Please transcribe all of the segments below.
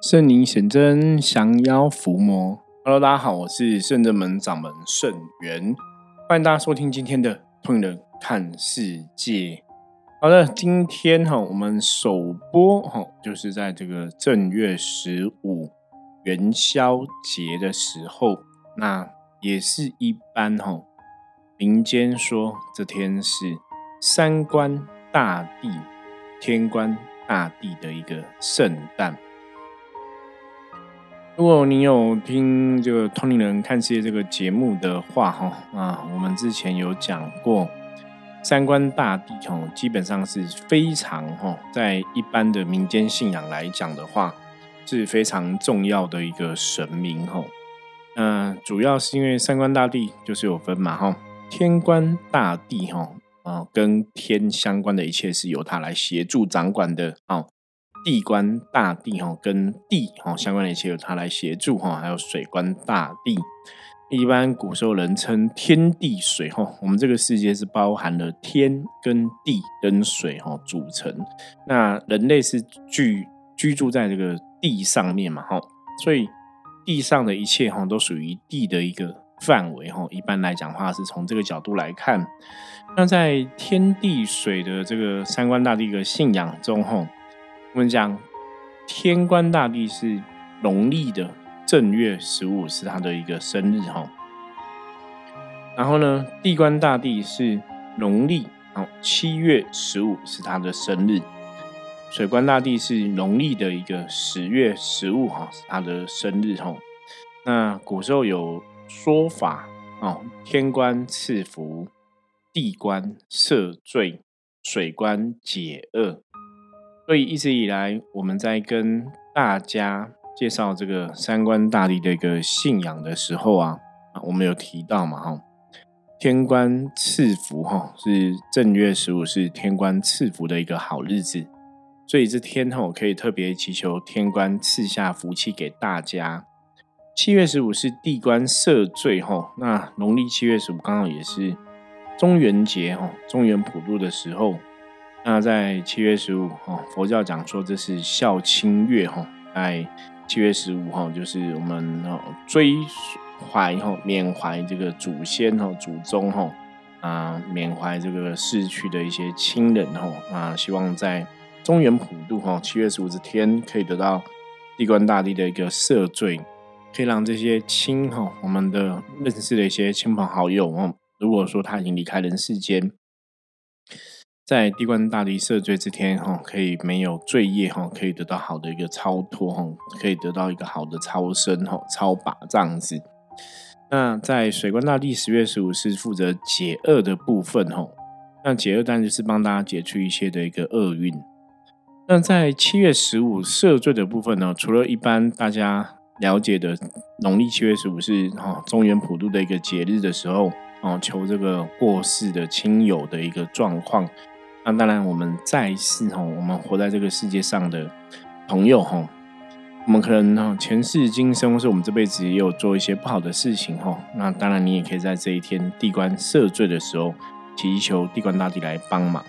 圣灵显真，降妖伏魔。Hello，大家好，我是圣正门掌门圣元，欢迎大家收听今天的《通人看世界》。好的，今天哈，我们首播哈，就是在这个正月十五元宵节的时候，那也是一般哈，民间说这天是三官大帝、天官大帝的一个圣诞。如果你有听这个《通灵人看世界》这个节目的话，哈啊，我们之前有讲过三官大帝，哈，基本上是非常哈，在一般的民间信仰来讲的话，是非常重要的一个神明，哈。那主要是因为三官大帝就是有分嘛，哈，天官大帝，哈啊，跟天相关的一切是由他来协助掌管的，哦。地官大帝哈，跟地哈相关的一切由他来协助哈，还有水官大帝，一般古时候人称天地水哈。我们这个世界是包含了天跟地跟水哈组成，那人类是居居住在这个地上面嘛哈，所以地上的一切哈都属于地的一个范围哈。一般来讲话是从这个角度来看，那在天地水的这个三观大帝的信仰中哈。我们讲天官大帝是农历的正月十五是他的一个生日哈，然后呢，地官大帝是农历哦七月十五是他的生日，水官大帝是农历的一个十月十五哈是他的生日哈。那古时候有说法哦，天官赐福，地官赦罪，水官解厄。所以一直以来，我们在跟大家介绍这个三官大帝的一个信仰的时候啊，啊，我们有提到嘛，哈，天官赐福，哈，是正月十五是天官赐福的一个好日子，所以这天后可以特别祈求天官赐下福气给大家。七月十五是地官赦罪，哈，那农历七月十五刚好也是中元节，哈，中元普渡的时候。那在七月十五哈，佛教讲说这是孝亲月哈，在七月十五哈，就是我们哦追怀哈缅怀这个祖先哈祖宗哈啊缅怀这个逝去的一些亲人哈啊，希望在中原普渡哈七月十五这天可以得到地官大帝的一个赦罪，可以让这些亲哈我们的认识的一些亲朋好友哦，如果说他已经离开人世间。在地官大帝赦罪之天，哈，可以没有罪业，哈，可以得到好的一个超脱，哈，可以得到一个好的超生，哈，超拔这样子。那在水官大帝十月十五是负责解厄的部分，哈，那解厄当然就是帮大家解除一些的一个厄运。那在七月十五赦罪的部分呢，除了一般大家了解的农历七月十五是哈中原普渡的一个节日的时候，哦，求这个过世的亲友的一个状况。那当然，我们在世哈，我们活在这个世界上的朋友哈，我们可能哈前世今生，或是我们这辈子也有做一些不好的事情哈。那当然，你也可以在这一天地官赦罪的时候，祈求地官大帝来帮忙。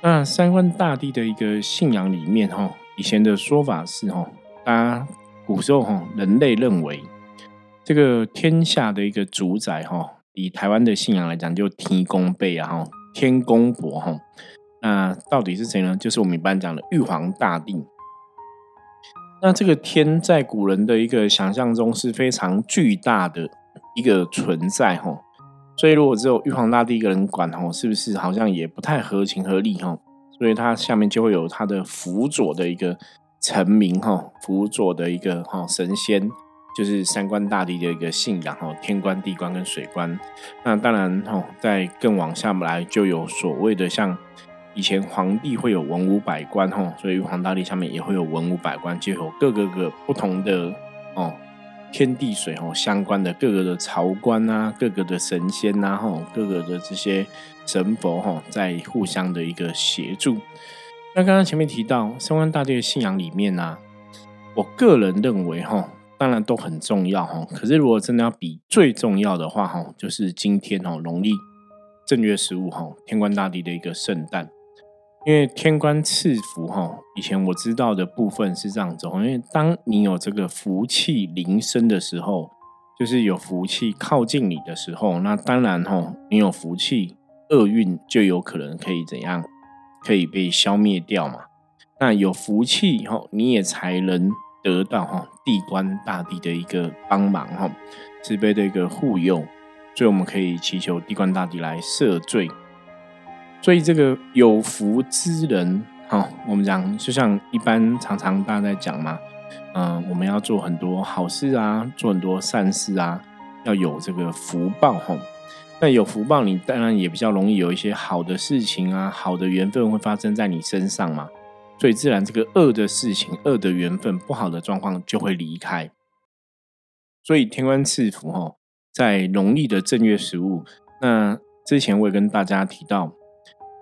那三官大帝的一个信仰里面哈，以前的说法是哈，大家古时候哈，人类认为这个天下的一个主宰哈，以台湾的信仰来讲，就天公辈啊哈。天公伯哈，那到底是谁呢？就是我们一般讲的玉皇大帝。那这个天在古人的一个想象中是非常巨大的一个存在哈，所以如果只有玉皇大帝一个人管哈，是不是好像也不太合情合理哈？所以他下面就会有他的辅佐的一个臣民哈，辅佐的一个哈神仙。就是三官大帝的一个信仰哈，天官、地官跟水官。那当然哈，在更往下来就有所谓的像以前皇帝会有文武百官哈，所以玉皇大帝下面也会有文武百官，就有各个个不同的哦天地水哈相关的各个的朝官啊，各个的神仙呐哈，各个的这些神佛哈，在互相的一个协助。那刚刚前面提到三官大帝的信仰里面呢，我个人认为哈。当然都很重要哈，可是如果真的要比最重要的话哈，就是今天哦，农历正月十五哈，天官大帝的一个圣诞。因为天官赐福哈，以前我知道的部分是这样子，因为当你有这个福气临身的时候，就是有福气靠近你的时候，那当然哈，你有福气，厄运就有可能可以怎样，可以被消灭掉嘛。那有福气以后，你也才能得到哈地官大帝的一个帮忙哈，慈悲的一个护佑，所以我们可以祈求地官大帝来赦罪。所以这个有福之人，哈，我们讲就像一般常常大家在讲嘛，嗯，我们要做很多好事啊，做很多善事啊，要有这个福报哈。那有福报，你当然也比较容易有一些好的事情啊，好的缘分会发生在你身上嘛。所以自然这个恶的事情、恶的缘分、不好的状况就会离开。所以天官赐福哈，在农历的正月十五，那之前我也跟大家提到。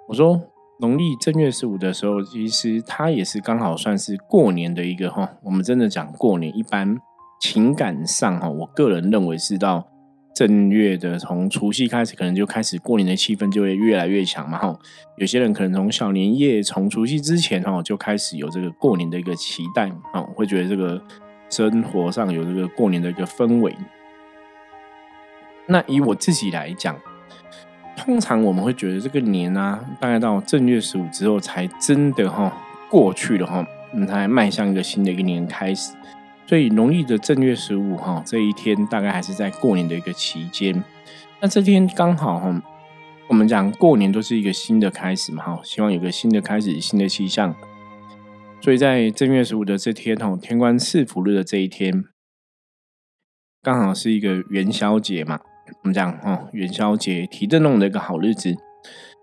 我说农历正月十五的时候，其实它也是刚好算是过年的一个哈。我们真的讲过年，一般情感上哈，我个人认为是到正月的从除夕开始，可能就开始过年的气氛就会越来越强嘛哈。有些人可能从小年夜，从除夕之前哈就开始有这个过年的一个期待哈，会觉得这个生活上有这个过年的一个氛围。那以我自己来讲。通常我们会觉得这个年啊，大概到正月十五之后才真的哈过去了哈，才迈向一个新的一个年开始。所以农历的正月十五哈这一天，大概还是在过年的一个期间。那这天刚好哈，我们讲过年都是一个新的开始嘛哈，希望有个新的开始，新的气象。所以在正月十五的这天哈，天官赐福日的这一天，刚好是一个元宵节嘛。我们讲哦，元宵节提灯笼的一个好日子，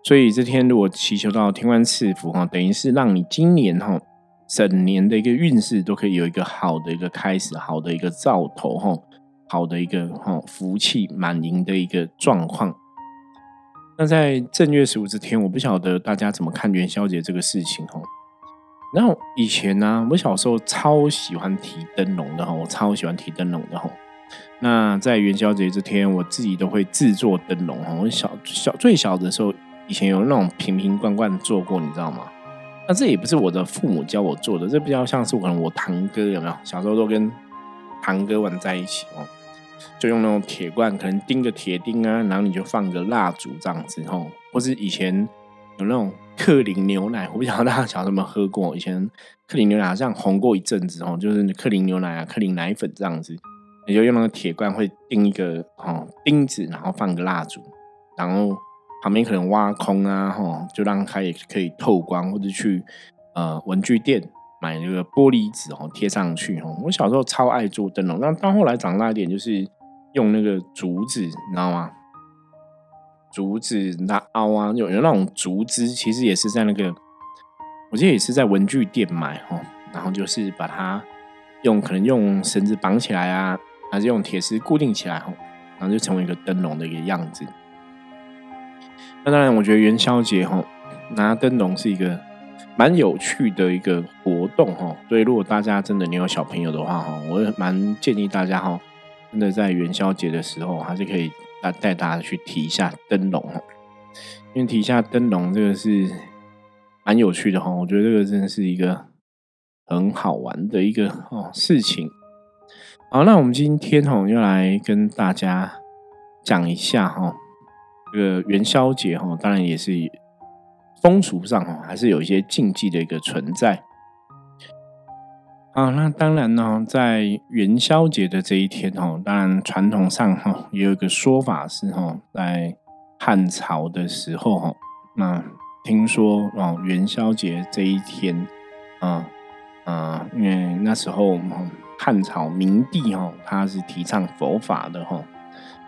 所以这天如果祈求到天官赐福哈，等于是让你今年哈整年的一个运势都可以有一个好的一个开始，好的一个兆头哈，好的一个哈福气满盈的一个状况。那在正月十五这天，我不晓得大家怎么看元宵节这个事情哈。然后以前呢，我小时候超喜欢提灯笼的哈，我超喜欢提灯笼的哈。那在元宵节这天，我自己都会制作灯笼哈。我小小最小的时候，以前有那种瓶瓶罐罐做过，你知道吗？那这也不是我的父母教我做的，这比较像是可能我堂哥有没有？小时候都跟堂哥玩在一起哦，就用那种铁罐，可能钉个铁钉啊，然后你就放个蜡烛这样子哦。或是以前有那种克林牛奶，我不晓得大家小时候有没有喝过？以前克林牛奶好像红过一阵子哦，就是克林牛奶啊、克林奶粉这样子。你就用那个铁罐，会钉一个哦钉子，然后放个蜡烛，然后旁边可能挖空啊，哈，就让它也可以透光，或者去呃文具店买那个玻璃纸哦贴上去哦。我小时候超爱做灯笼，那到后来长大一点，就是用那个竹子，你知道吗？竹子那凹啊，有有那种竹枝，其实也是在那个，我记得也是在文具店买哦，然后就是把它用可能用绳子绑起来啊。还是用铁丝固定起来哦，然后就成为一个灯笼的一个样子。那当然，我觉得元宵节吼拿灯笼是一个蛮有趣的一个活动吼。所以，如果大家真的你有小朋友的话哈，我蛮建议大家哈，真的在元宵节的时候还是可以带带大家去提一下灯笼哈。因为提一下灯笼这个是蛮有趣的哈，我觉得这个真的是一个很好玩的一个哦事情。好，那我们今天哈要来跟大家讲一下哈，这个元宵节哈，当然也是风俗上哈，还是有一些禁忌的一个存在。啊，那当然呢，在元宵节的这一天哈，当然传统上哈也有一个说法是哈，在汉朝的时候哈，那听说哦元宵节这一天，啊啊，因为那时候汉朝明帝哈，他是提倡佛法的哈。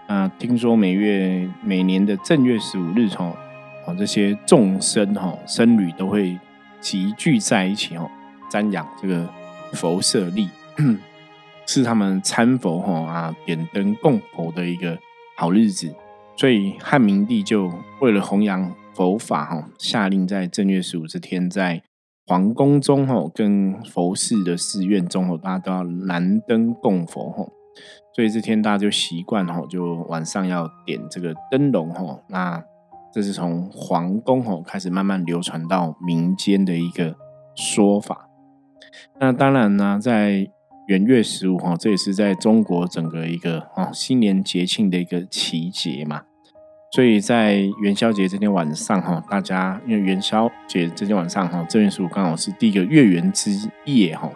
那听说每月每年的正月十五日哈，哦这些众生哈僧侣都会集聚在一起哈，瞻仰这个佛舍利，是他们参佛哈啊点灯供佛的一个好日子。所以汉明帝就为了弘扬佛法哈，下令在正月十五这天在。皇宫中吼，跟佛寺的寺院中吼，大家都要燃灯供佛吼，所以这天大家就习惯吼，就晚上要点这个灯笼吼。那这是从皇宫吼开始慢慢流传到民间的一个说法。那当然呢，在元月十五哈，这也是在中国整个一个哦新年节庆的一个奇节嘛。所以在元宵节这天晚上哈，大家因为元宵节这天晚上哈，正月十五刚好是第一个月圆之夜哈。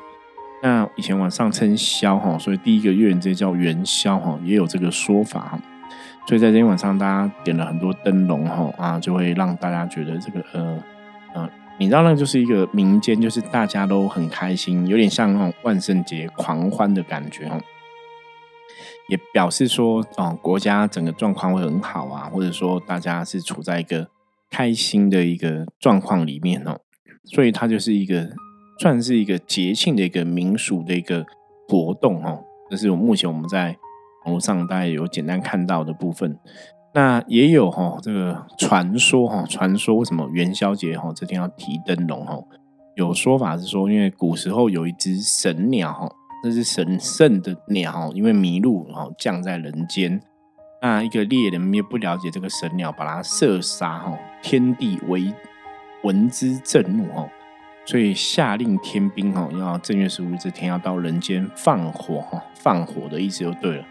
那以前晚上称宵哈，所以第一个月圆节叫元宵哈，也有这个说法哈。所以在今天晚上，大家点了很多灯笼哈啊，就会让大家觉得这个呃呃，你知道那就是一个民间，就是大家都很开心，有点像那种万圣节狂欢的感觉哦。也表示说哦，国家整个状况会很好啊，或者说大家是处在一个开心的一个状况里面哦。所以它就是一个算是一个节庆的一个民俗的一个活动哦。这是我目前我们在。网络上大家有简单看到的部分，那也有哈这个传说哈，传说为什么元宵节哈这天要提灯笼哈？有说法是说，因为古时候有一只神鸟哈，那是神圣的鸟，因为迷路然后降在人间，那一个猎人也不了解这个神鸟，把它射杀哈，天地为闻之震怒哈，所以下令天兵哈，要正月十五这天要到人间放火哈，放火的意思就对了。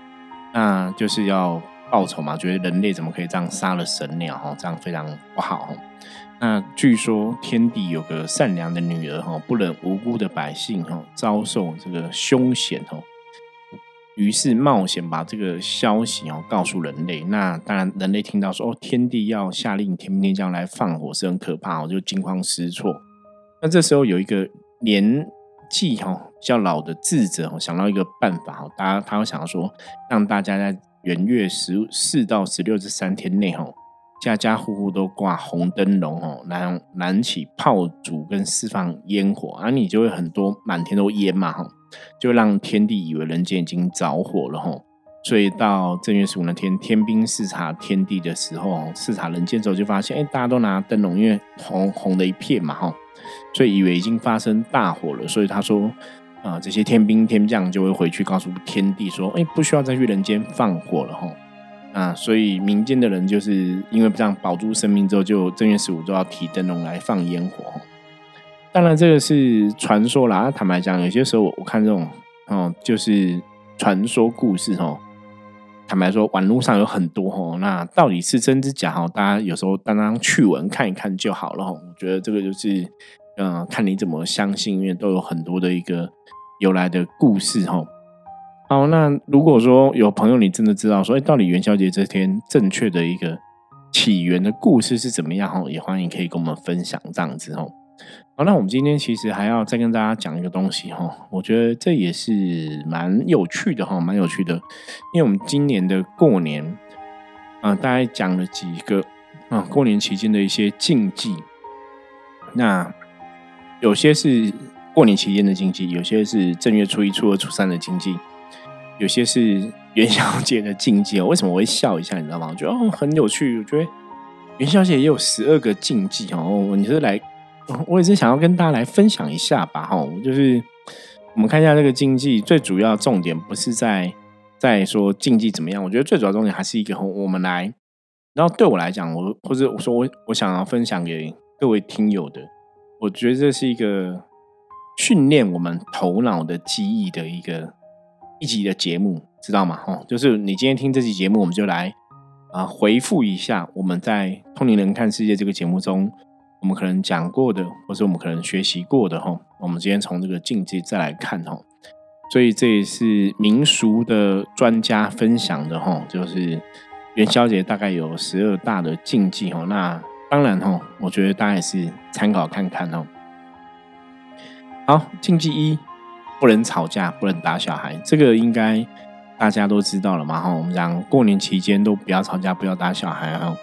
那就是要报仇嘛？觉得人类怎么可以这样杀了神鸟？哈，这样非常不好。那据说天帝有个善良的女儿，哈，不忍无辜的百姓，哈，遭受这个凶险，哦，于是冒险把这个消息，哦，告诉人类。那当然，人类听到说，哦，天帝要下令天兵天将来放火，是很可怕，哦，就惊慌失措。那这时候有一个年纪，哈。比较老的智者想到一个办法哈，大家他会想到说，让大家在元月十四到十六这三天内哈，家家户户都挂红灯笼哦，燃燃起炮竹跟释放烟火，啊你就会很多满天都烟嘛哈，就让天地以为人间已经着火了哈，所以到正月十五那天天兵视察天地的时候，视察人间之后就发现，哎，大家都拿灯笼，因为红红的一片嘛哈，所以以为已经发生大火了，所以他说。啊，这些天兵天将就会回去告诉天帝说：“哎，不需要再去人间放火了吼。”啊，所以民间的人就是因为这样保住生命之后，就正月十五都要提灯笼来放烟火。当然，这个是传说啦。坦白讲，有些时候我看这种哦，就是传说故事哦。坦白说，网络上有很多哦，那到底是真是假哦？大家有时候当当趣闻看一看就好了哈。我觉得这个就是，嗯，看你怎么相信，因为都有很多的一个。由来的故事哈，好，那如果说有朋友你真的知道说，哎，到底元宵节这天正确的一个起源的故事是怎么样哈，也欢迎可以跟我们分享这样子哈。好，那我们今天其实还要再跟大家讲一个东西哈，我觉得这也是蛮有趣的哈，蛮有趣的，因为我们今年的过年啊，大概讲了几个啊，过年期间的一些禁忌，那有些是。过年期间的禁忌，有些是正月初一、初二、初三的禁忌，有些是元宵 节的禁忌。为什么我会笑一下？你知道吗？我觉得哦很有趣。我觉得元宵节也有十二个禁忌哦。你是来，我也是想要跟大家来分享一下吧。哈，就是我们看一下这个禁忌，最主要重点不是在在说禁忌怎么样。我觉得最主要重点还是一个，我们来。然后对我来讲，我或者我说我我想要分享给各位听友的，我觉得这是一个。训练我们头脑的记忆的一个一集的节目，知道吗？哦，就是你今天听这期节目，我们就来啊回复一下我们在《通灵人看世界》这个节目中，我们可能讲过的，或者我们可能学习过的哈。我们今天从这个境界再来看哈，所以这也是民俗的专家分享的哈，就是元宵节大概有十二大的禁忌哈。那当然哈，我觉得大家也是参考看看哦。好，禁忌一，不能吵架，不能打小孩，这个应该大家都知道了嘛？哈，我们讲过年期间都不要吵架，不要打小孩哈，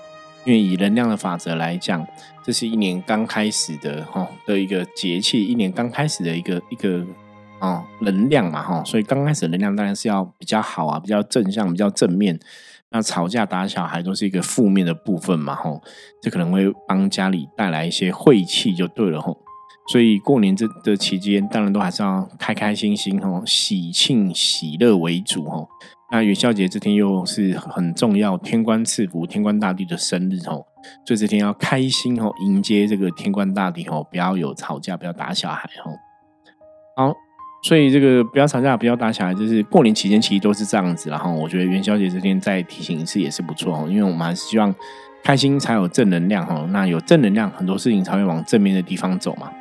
因为以能量的法则来讲，这是一年刚开始的哈的一个节气，一年刚开始的一个一个哦能量嘛哈，所以刚开始能量当然是要比较好啊，比较正向，比较正面。那吵架打小孩都是一个负面的部分嘛吼，这可能会帮家里带来一些晦气，就对了吼。所以过年这的期间，当然都还是要开开心心哦，喜庆喜乐为主哦。那元宵节这天又是很重要，天官赐福，天官大帝的生日哦，所以这天要开心哦，迎接这个天官大帝哦，不要有吵架，不要打小孩哦。好，所以这个不要吵架，不要打小孩，就是过年期间其实都是这样子。然后我觉得元宵节这天再提醒一次也是不错哦，因为我们还是希望开心才有正能量哦。那有正能量，很多事情才会往正面的地方走嘛。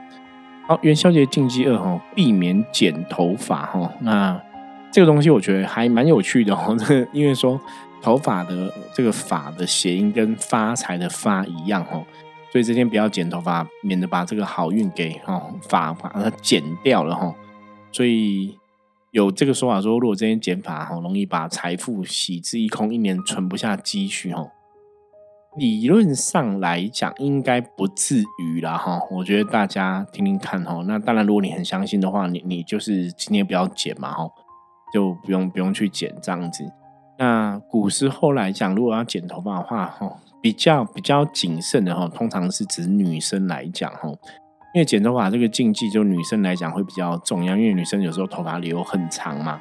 好，元宵节禁忌二哈，避免剪头发哈。那这个东西我觉得还蛮有趣的哦，因为说头发的这个“发”的谐音跟发财的“发”一样哦，所以这天不要剪头发，免得把这个好运给哈发把它剪掉了哈。所以有这个说法说，如果这天剪发哈，容易把财富洗之一空，一年存不下积蓄哈。理论上来讲，应该不至于啦哈。我觉得大家听听看哈。那当然，如果你很相信的话，你你就是今天不要剪嘛哈，就不用不用去剪这样子。那古时候来讲，如果要剪头发的话哈，比较比较谨慎的哈，通常是指女生来讲哈，因为剪头发这个禁忌，就女生来讲会比较重要，因为女生有时候头发留很长嘛。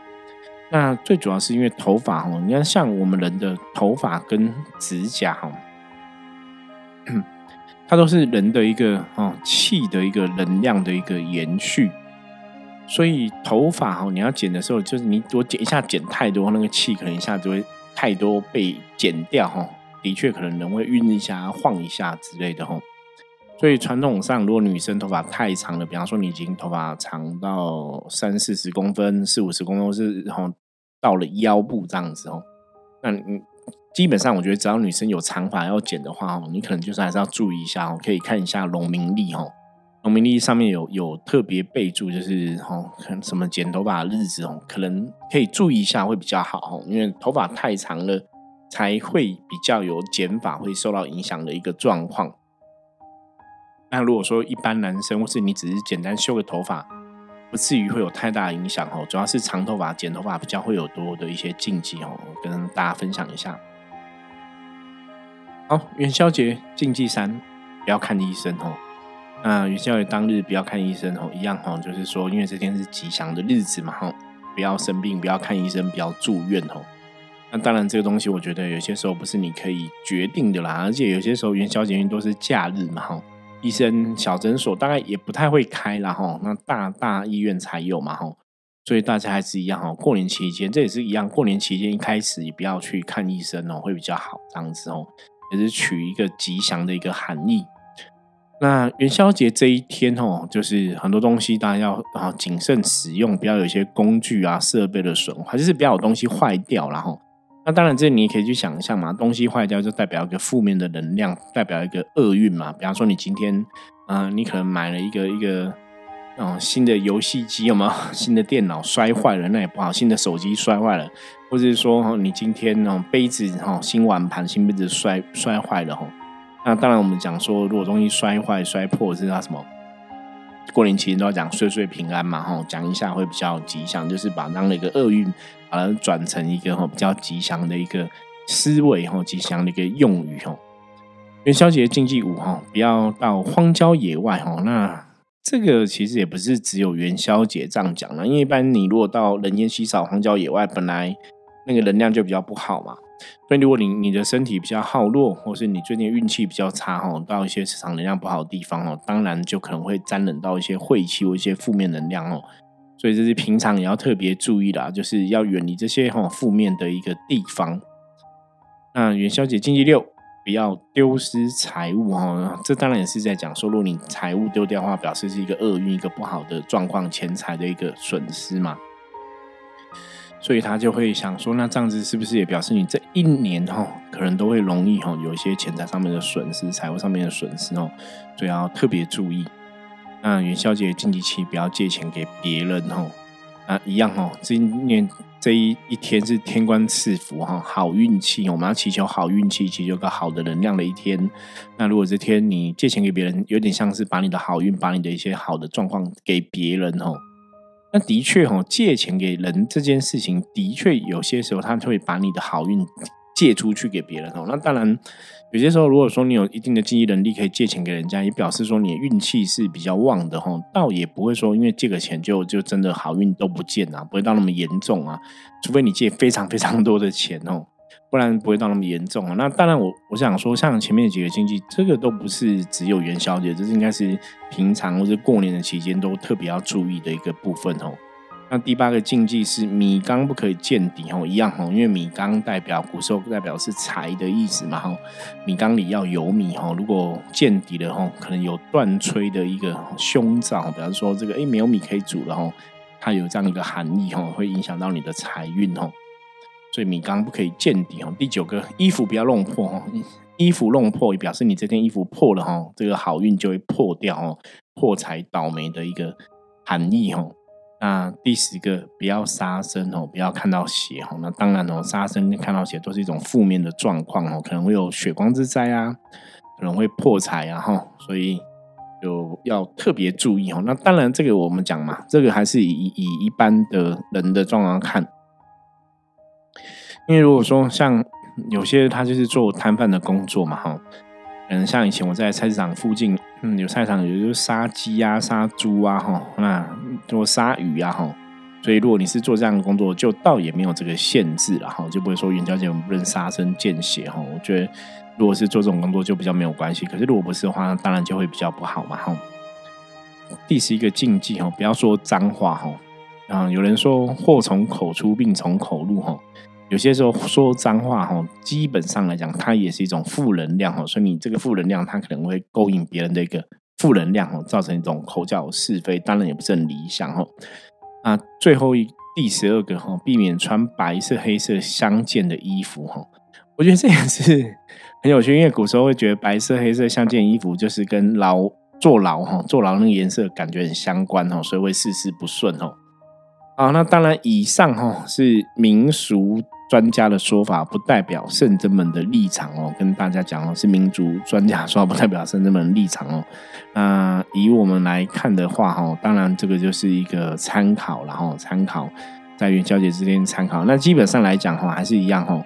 那最主要是因为头发哈，你看像我们人的头发跟指甲哈。它都是人的一个哦气的一个能量的一个延续，所以头发哈，你要剪的时候，就是你我剪一下剪太多，那个气可能一下子会太多被剪掉哈。的确，可能人会晕一下、晃一下之类的哈。所以传统上，如果女生头发太长了，比方说你已经头发长到三四十公分、四五十公分，是然后到了腰部这样子哦，那你。基本上，我觉得只要女生有长发要剪的话，哦，你可能就是还是要注意一下哦。可以看一下农民历哦，农民历上面有有特别备注，就是哦，看什么剪头发的日子哦，可能可以注意一下会比较好哦。因为头发太长了，才会比较有剪法会受到影响的一个状况。那如果说一般男生或是你只是简单修个头发，不至于会有太大影响哦。主要是长头发剪头发比较会有多的一些禁忌哦，跟大家分享一下。好，元宵节禁忌三，不要看医生哦。那元宵节当日不要看医生哦，一样哈，就是说，因为这天是吉祥的日子嘛哈，不要生病，不要看医生，不要住院哦。那当然，这个东西我觉得有些时候不是你可以决定的啦，而且有些时候元宵节都是假日嘛哈，医生小诊所大概也不太会开啦哈，那大大医院才有嘛哈，所以大家还是一样哈，过年期间这也是一样，过年期间一开始也不要去看医生哦，会比较好这样子哦。也是取一个吉祥的一个含义。那元宵节这一天哦，就是很多东西大家要啊谨慎使用，不要有一些工具啊设备的损坏，就是不要有东西坏掉。然后，那当然这你也可以去想象嘛，东西坏掉就代表一个负面的能量，代表一个厄运嘛。比方说你今天啊，你可能买了一个一个嗯新的游戏机，有没有 新的电脑摔坏了，那也不好。新的手机摔坏了。或者是说，你今天哦杯子哈新碗盘新杯子摔摔坏了哈，那当然我们讲说，如果东西摔坏摔破是叫什么？过年期间都要讲岁岁平安嘛吼，讲一下会比较吉祥，就是把当的一个厄运把它转成一个哈比较吉祥的一个思维哈，吉祥的一个用语哈。元宵节禁忌五哈，不要到荒郊野外哈。那这个其实也不是只有元宵节这样讲了，因为一般你如果到人烟稀少、荒郊野外，本来那个能量就比较不好嘛，所以如果你你的身体比较耗弱，或是你最近运气比较差哈，到一些市场能量不好的地方哦，当然就可能会沾染到一些晦气或一些负面能量哦，所以这是平常也要特别注意的，就是要远离这些哈负面的一个地方。那元宵节禁忌六，不要丢失财物哈，这当然也是在讲说，如果你财物丢掉的话，表示是一个厄运，一个不好的状况，钱财的一个损失嘛。所以他就会想说，那这样子是不是也表示你这一年哈，可能都会容易哈有一些钱财上面的损失、财务上面的损失哦，所以要特别注意。那元宵节禁忌期不要借钱给别人哦，啊一样哦，今年这一一天是天官赐福哈，好运气，我们要祈求好运气，祈求个好的能量的一天。那如果这天你借钱给别人，有点像是把你的好运、把你的一些好的状况给别人哦。那的确哈，借钱给人这件事情，的确有些时候他会把你的好运借出去给别人哦。那当然，有些时候如果说你有一定的经济能力，可以借钱给人家，也表示说你的运气是比较旺的哈。倒也不会说因为借个钱就就真的好运都不见啊，不会到那么严重啊。除非你借非常非常多的钱哦，不然不会到那么严重啊。那当然，我我想说，像前面几个禁忌，这个都不是只有元宵节，这是应该是平常或者过年的期间都特别要注意的一个部分哦。那第八个禁忌是米缸不可以见底哦，一样哦，因为米缸代表古时候代表是财的意思嘛哈，米缸里要有米哈，如果见底了哈，可能有断炊的一个凶兆，比方说这个哎没有米可以煮了哈，它有这样一个含义哈，会影响到你的财运哦，所以米缸不可以见底哦。第九个衣服不要弄破哦，衣服弄破也表示你这件衣服破了哈，这个好运就会破掉哦，破财倒霉的一个含义哈。那第十个，不要杀生哦，不要看到血哦。那当然哦，杀生看到血都是一种负面的状况哦，可能会有血光之灾啊，可能会破财啊哈，所以就要特别注意哦。那当然，这个我们讲嘛，这个还是以以一般的人的状况看，因为如果说像有些他就是做摊贩的工作嘛哈。嗯，像以前我在菜市场附近，嗯，有菜场，有就是杀鸡啊、杀猪啊，哈，那做杀鱼啊，哈，所以如果你是做这样的工作，就倒也没有这个限制了，哈，就不会说元宵节我们不能杀生见血，哈。我觉得如果是做这种工作，就比较没有关系。可是如果不是的话，当然就会比较不好嘛，哈。第十一个禁忌，哈，不要说脏话，哈，啊，有人说祸从口出，病从口入，哈。有些时候说脏话哈，基本上来讲，它也是一种负能量哈，所以你这个负能量，它可能会勾引别人的一个负能量哈，造成一种口角是非，当然也不是很理想哈。啊，最后一第十二个哈，避免穿白色、黑色相间的衣服哈。我觉得这也是很有趣，因为古时候会觉得白色、黑色相间衣服就是跟牢坐牢哈，坐牢那个颜色感觉很相关哈，所以会事事不顺哈。啊，那当然以上哈是民俗。专家的说法不代表圣真们的立场哦，跟大家讲哦，是民族专家说不代表圣真们的立场哦。那以我们来看的话哈，当然这个就是一个参考，然后参考在元宵节之间参考。那基本上来讲哈，还是一样哈，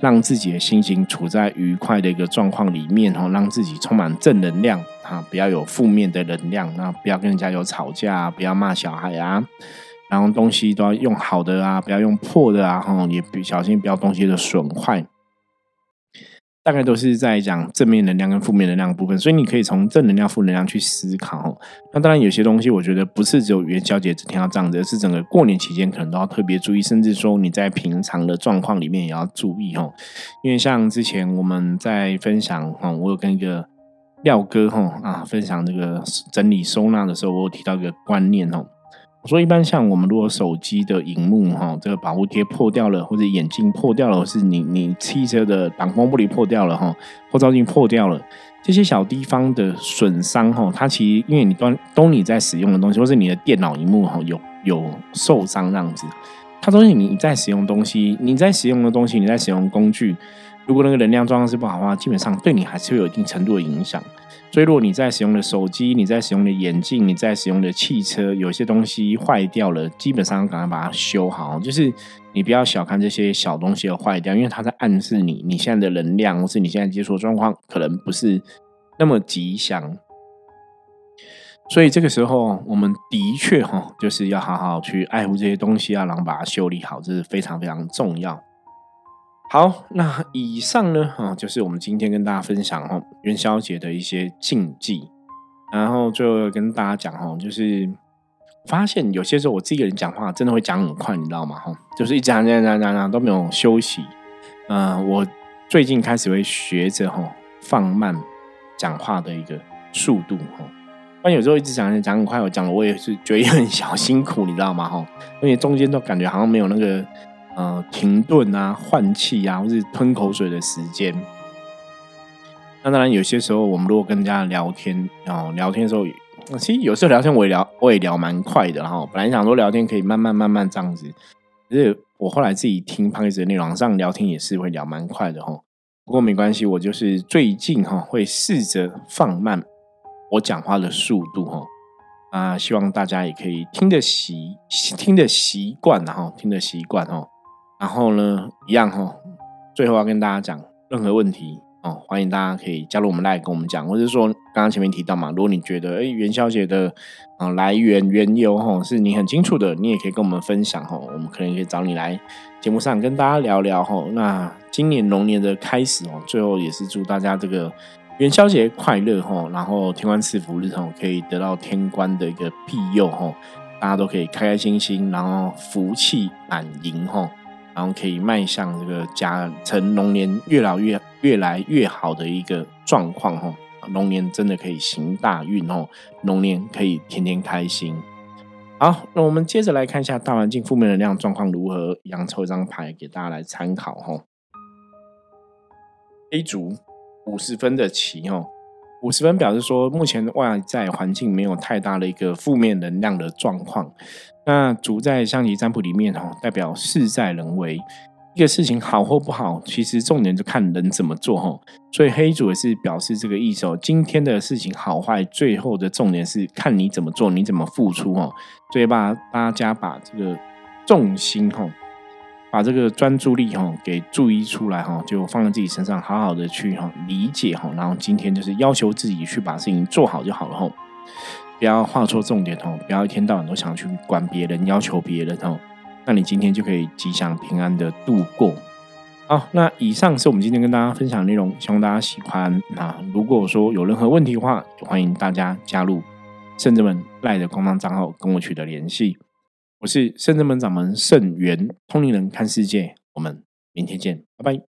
让自己的心情处在愉快的一个状况里面哈，让自己充满正能量啊，不要有负面的能量，那不要跟人家有吵架，不要骂小孩啊。然后东西都要用好的啊，不要用破的啊，哈，也小心不要东西的损坏。大概都是在讲正面能量跟负面能量部分，所以你可以从正能量、负能量去思考。那当然有些东西，我觉得不是只有元宵节这天要这样子，而是整个过年期间可能都要特别注意，甚至说你在平常的状况里面也要注意哦。因为像之前我们在分享哈，我有跟一个廖哥哈啊分享这个整理收纳的时候，我有提到一个观念哦。我说，一般像我们如果手机的荧幕哈，这个保护贴破掉了，或者眼镜破掉了，或是你你汽车的挡风玻璃破掉了哈，后照镜破掉了，这些小地方的损伤哈，它其实因为你都都你在使用的东西，或是你的电脑荧幕哈有有受伤这样子，它都是你在使用东西，你在使用的东西，你在使用工具，如果那个能量状况是不好的话，基本上对你还是会有一定程度的影响。所以，如果你在使用的手机、你在使用的眼镜、你在使用的汽车，有些东西坏掉了，基本上赶快把它修好。就是你不要小看这些小东西的坏掉，因为它在暗示你，你现在的能量或是你现在接触的状况可能不是那么吉祥。所以这个时候，我们的确哈，就是要好好去爱护这些东西啊，然后把它修理好，这是非常非常重要。好，那以上呢，哈，就是我们今天跟大家分享哈元宵节的一些禁忌，然后最后跟大家讲哈，就是发现有些时候我自己一个人讲话真的会讲很快，你知道吗？哈，就是一直讲讲讲讲讲都没有休息。嗯，我最近开始会学着哈放慢讲话的一个速度哈，不然有时候一直讲讲讲很快，我讲了我也是觉得很小辛苦，你知道吗？哈，因为中间都感觉好像没有那个。呃，停顿啊，换气啊，或是吞口水的时间。那当然，有些时候我们如果跟人家聊天，然后聊天的时候，其实有时候聊天我也聊，我也聊蛮快的。然后本来想说聊天可以慢慢慢慢这样子，可是我后来自己听胖子的内容上聊天也是会聊蛮快的哈。不过没关系，我就是最近哈会试着放慢我讲话的速度哈。啊，希望大家也可以听得习听得习惯，然后听得习惯哦。然后呢，一样哈，最后要跟大家讲，任何问题哦，欢迎大家可以加入我们来跟我们讲，或者说刚刚前面提到嘛，如果你觉得哎元宵节的啊来源缘由哈是你很清楚的，你也可以跟我们分享哈，我们可能可以找你来节目上跟大家聊聊哈。那今年龙年的开始哦，最后也是祝大家这个元宵节快乐哈，然后天官赐福日哈，可以得到天官的一个庇佑哈，大家都可以开开心心，然后福气满盈哈。然后可以迈向这个甲辰龙年越老越越来越好的一个状况哈，龙年真的可以行大运哦，龙年可以天天开心。好，那我们接着来看一下大环境负面能量状况如何，一样抽一张牌给大家来参考哈。A 组五十分的棋哦。五十分表示说，目前外在环境没有太大的一个负面能量的状况。那主在象棋占卜里面哈，代表事在人为。一个事情好或不好，其实重点就看人怎么做哈。所以黑主也是表示这个意思哦。今天的事情好坏，最后的重点是看你怎么做，你怎么付出哦。所以把大家把这个重心哈。把这个专注力哈给注意出来哈，就放在自己身上，好好的去哈理解哈，然后今天就是要求自己去把事情做好就好了哈，不要画错重点哈，不要一天到晚都想去管别人、要求别人哦，那你今天就可以吉祥平安的度过。好，那以上是我们今天跟大家分享的内容，希望大家喜欢。那如果说有任何问题的话，欢迎大家加入圣者们赖的官方账号跟我取得联系。我是圣真门掌门圣元通灵人看世界，我们明天见，拜拜。